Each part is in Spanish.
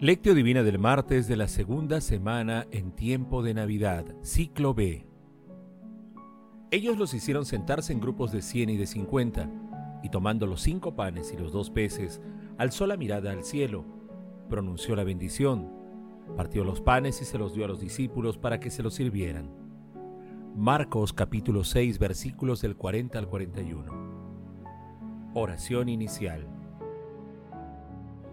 Lectio Divina del martes de la segunda semana en tiempo de Navidad, ciclo B. Ellos los hicieron sentarse en grupos de cien y de cincuenta, y tomando los cinco panes y los dos peces, alzó la mirada al cielo, pronunció la bendición, partió los panes y se los dio a los discípulos para que se los sirvieran. Marcos capítulo 6 versículos del 40 al 41. Oración inicial.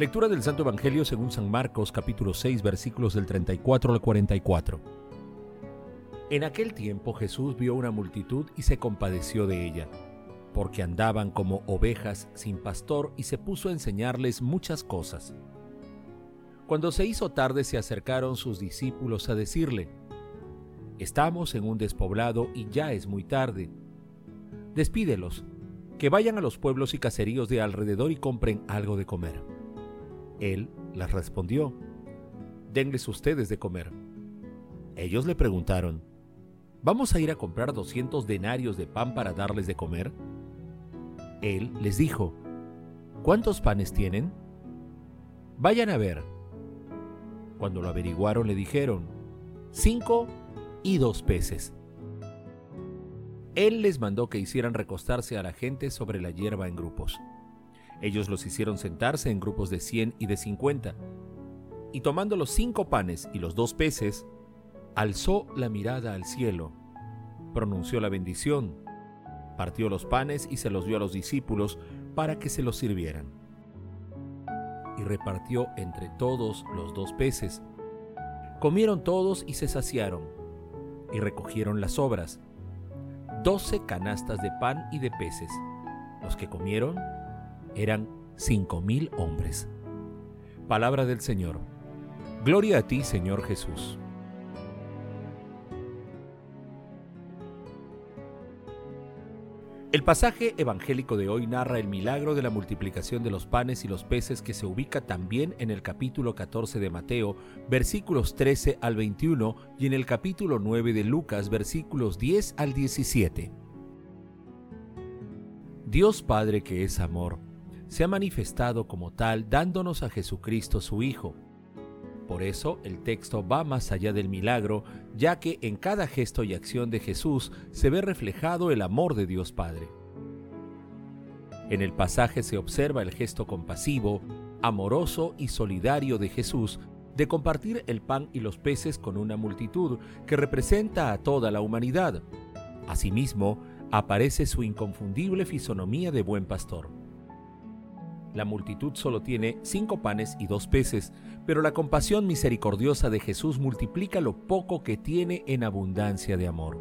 Lectura del Santo Evangelio según San Marcos capítulo 6 versículos del 34 al 44. En aquel tiempo Jesús vio una multitud y se compadeció de ella, porque andaban como ovejas sin pastor y se puso a enseñarles muchas cosas. Cuando se hizo tarde se acercaron sus discípulos a decirle, Estamos en un despoblado y ya es muy tarde. Despídelos, que vayan a los pueblos y caseríos de alrededor y compren algo de comer. Él les respondió, Denles ustedes de comer. Ellos le preguntaron, ¿Vamos a ir a comprar 200 denarios de pan para darles de comer? Él les dijo, ¿cuántos panes tienen? Vayan a ver. Cuando lo averiguaron le dijeron, cinco y dos peces. Él les mandó que hicieran recostarse a la gente sobre la hierba en grupos. Ellos los hicieron sentarse en grupos de cien y de cincuenta. Y tomando los cinco panes y los dos peces, alzó la mirada al cielo, pronunció la bendición, partió los panes y se los dio a los discípulos para que se los sirvieran. Y repartió entre todos los dos peces. Comieron todos y se saciaron, y recogieron las sobras, doce canastas de pan y de peces. Los que comieron eran cinco mil hombres. Palabra del Señor. Gloria a ti, Señor Jesús. El pasaje evangélico de hoy narra el milagro de la multiplicación de los panes y los peces que se ubica también en el capítulo 14 de Mateo, versículos 13 al 21, y en el capítulo 9 de Lucas, versículos 10 al 17. Dios Padre que es amor, se ha manifestado como tal dándonos a Jesucristo su Hijo. Por eso el texto va más allá del milagro, ya que en cada gesto y acción de Jesús se ve reflejado el amor de Dios Padre. En el pasaje se observa el gesto compasivo, amoroso y solidario de Jesús de compartir el pan y los peces con una multitud que representa a toda la humanidad. Asimismo, aparece su inconfundible fisonomía de buen pastor. La multitud solo tiene cinco panes y dos peces, pero la compasión misericordiosa de Jesús multiplica lo poco que tiene en abundancia de amor.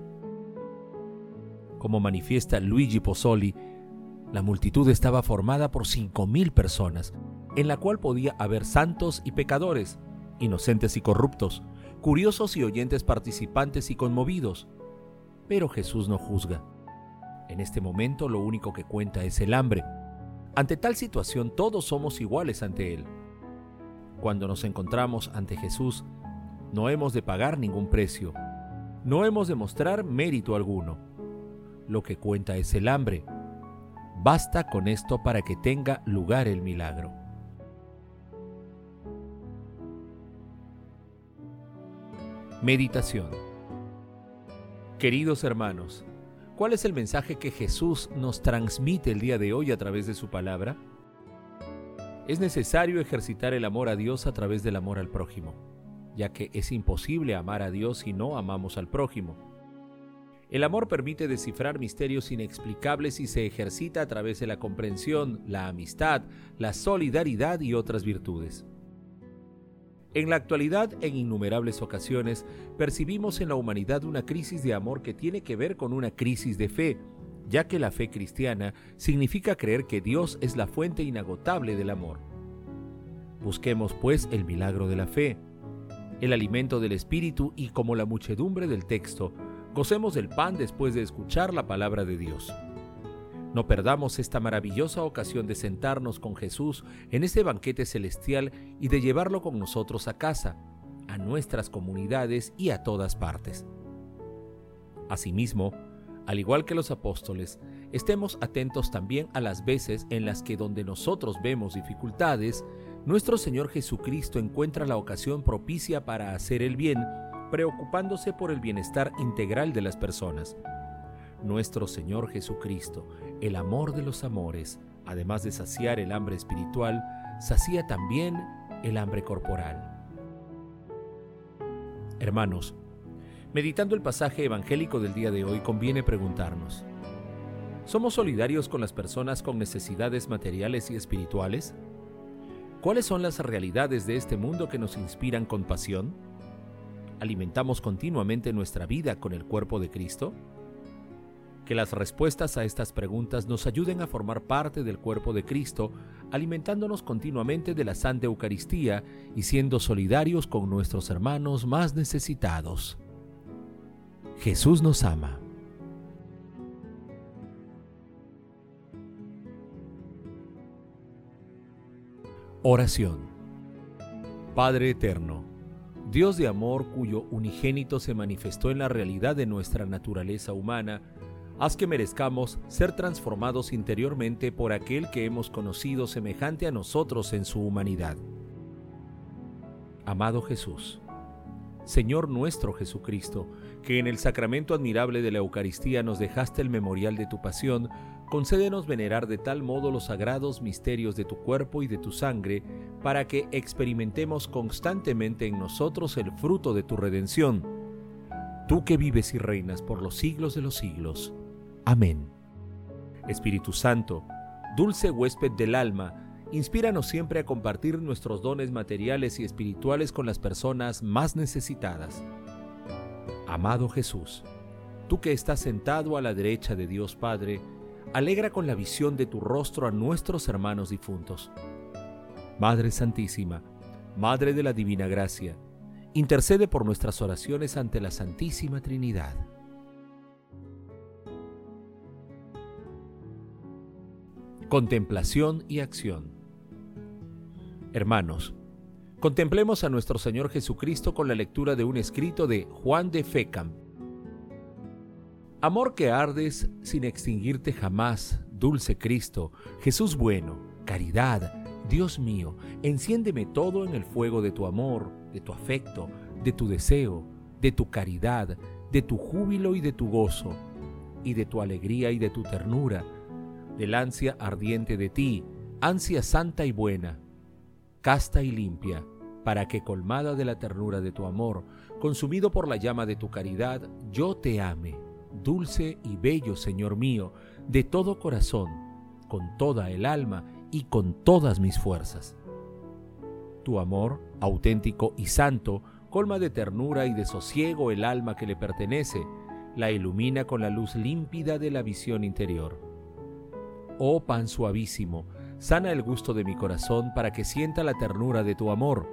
Como manifiesta Luigi Pozzoli, la multitud estaba formada por cinco mil personas, en la cual podía haber santos y pecadores, inocentes y corruptos, curiosos y oyentes participantes y conmovidos. Pero Jesús no juzga. En este momento lo único que cuenta es el hambre ante tal situación todos somos iguales ante Él. Cuando nos encontramos ante Jesús, no hemos de pagar ningún precio, no hemos de mostrar mérito alguno. Lo que cuenta es el hambre. Basta con esto para que tenga lugar el milagro. Meditación Queridos hermanos, ¿Cuál es el mensaje que Jesús nos transmite el día de hoy a través de su palabra? Es necesario ejercitar el amor a Dios a través del amor al prójimo, ya que es imposible amar a Dios si no amamos al prójimo. El amor permite descifrar misterios inexplicables y se ejercita a través de la comprensión, la amistad, la solidaridad y otras virtudes. En la actualidad, en innumerables ocasiones, percibimos en la humanidad una crisis de amor que tiene que ver con una crisis de fe, ya que la fe cristiana significa creer que Dios es la fuente inagotable del amor. Busquemos pues el milagro de la fe, el alimento del Espíritu y como la muchedumbre del texto, gocemos del pan después de escuchar la palabra de Dios. No perdamos esta maravillosa ocasión de sentarnos con Jesús en ese banquete celestial y de llevarlo con nosotros a casa, a nuestras comunidades y a todas partes. Asimismo, al igual que los apóstoles, estemos atentos también a las veces en las que donde nosotros vemos dificultades, nuestro Señor Jesucristo encuentra la ocasión propicia para hacer el bien, preocupándose por el bienestar integral de las personas. Nuestro Señor Jesucristo, el amor de los amores, además de saciar el hambre espiritual, sacía también el hambre corporal. Hermanos, meditando el pasaje evangélico del día de hoy, conviene preguntarnos, ¿somos solidarios con las personas con necesidades materiales y espirituales? ¿Cuáles son las realidades de este mundo que nos inspiran compasión? ¿Alimentamos continuamente nuestra vida con el cuerpo de Cristo? Que las respuestas a estas preguntas nos ayuden a formar parte del cuerpo de Cristo, alimentándonos continuamente de la Santa Eucaristía y siendo solidarios con nuestros hermanos más necesitados. Jesús nos ama. Oración. Padre Eterno, Dios de amor cuyo unigénito se manifestó en la realidad de nuestra naturaleza humana, haz que merezcamos ser transformados interiormente por aquel que hemos conocido semejante a nosotros en su humanidad. Amado Jesús, Señor nuestro Jesucristo, que en el sacramento admirable de la Eucaristía nos dejaste el memorial de tu pasión, concédenos venerar de tal modo los sagrados misterios de tu cuerpo y de tu sangre, para que experimentemos constantemente en nosotros el fruto de tu redención. Tú que vives y reinas por los siglos de los siglos. Amén. Espíritu Santo, dulce huésped del alma, inspíranos siempre a compartir nuestros dones materiales y espirituales con las personas más necesitadas. Amado Jesús, tú que estás sentado a la derecha de Dios Padre, alegra con la visión de tu rostro a nuestros hermanos difuntos. Madre Santísima, Madre de la Divina Gracia, intercede por nuestras oraciones ante la Santísima Trinidad. Contemplación y acción. Hermanos, contemplemos a nuestro Señor Jesucristo con la lectura de un escrito de Juan de Fecam. Amor que ardes sin extinguirte jamás, dulce Cristo, Jesús bueno, caridad, Dios mío, enciéndeme todo en el fuego de tu amor, de tu afecto, de tu deseo, de tu caridad, de tu júbilo y de tu gozo, y de tu alegría y de tu ternura del ansia ardiente de ti, ansia santa y buena, casta y limpia, para que colmada de la ternura de tu amor, consumido por la llama de tu caridad, yo te ame, dulce y bello Señor mío, de todo corazón, con toda el alma y con todas mis fuerzas. Tu amor, auténtico y santo, colma de ternura y de sosiego el alma que le pertenece, la ilumina con la luz límpida de la visión interior oh pan suavísimo, sana el gusto de mi corazón para que sienta la ternura de tu amor.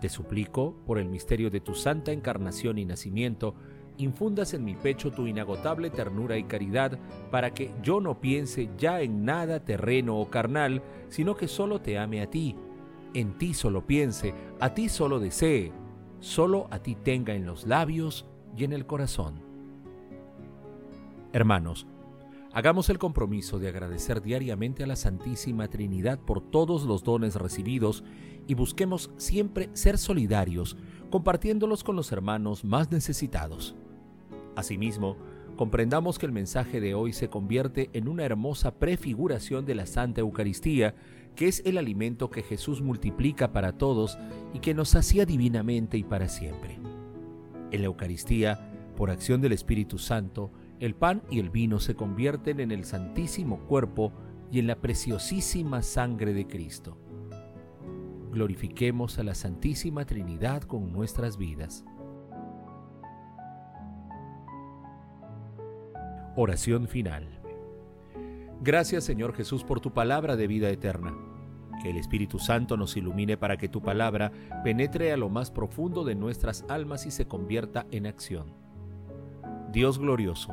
Te suplico, por el misterio de tu santa encarnación y nacimiento, infundas en mi pecho tu inagotable ternura y caridad, para que yo no piense ya en nada terreno o carnal, sino que solo te ame a ti, en ti solo piense, a ti solo desee, solo a ti tenga en los labios y en el corazón. Hermanos, Hagamos el compromiso de agradecer diariamente a la Santísima Trinidad por todos los dones recibidos y busquemos siempre ser solidarios, compartiéndolos con los hermanos más necesitados. Asimismo, comprendamos que el mensaje de hoy se convierte en una hermosa prefiguración de la Santa Eucaristía, que es el alimento que Jesús multiplica para todos y que nos hacía divinamente y para siempre. En la Eucaristía, por acción del Espíritu Santo, el pan y el vino se convierten en el santísimo cuerpo y en la preciosísima sangre de Cristo. Glorifiquemos a la Santísima Trinidad con nuestras vidas. Oración final. Gracias Señor Jesús por tu palabra de vida eterna. Que el Espíritu Santo nos ilumine para que tu palabra penetre a lo más profundo de nuestras almas y se convierta en acción. Dios glorioso,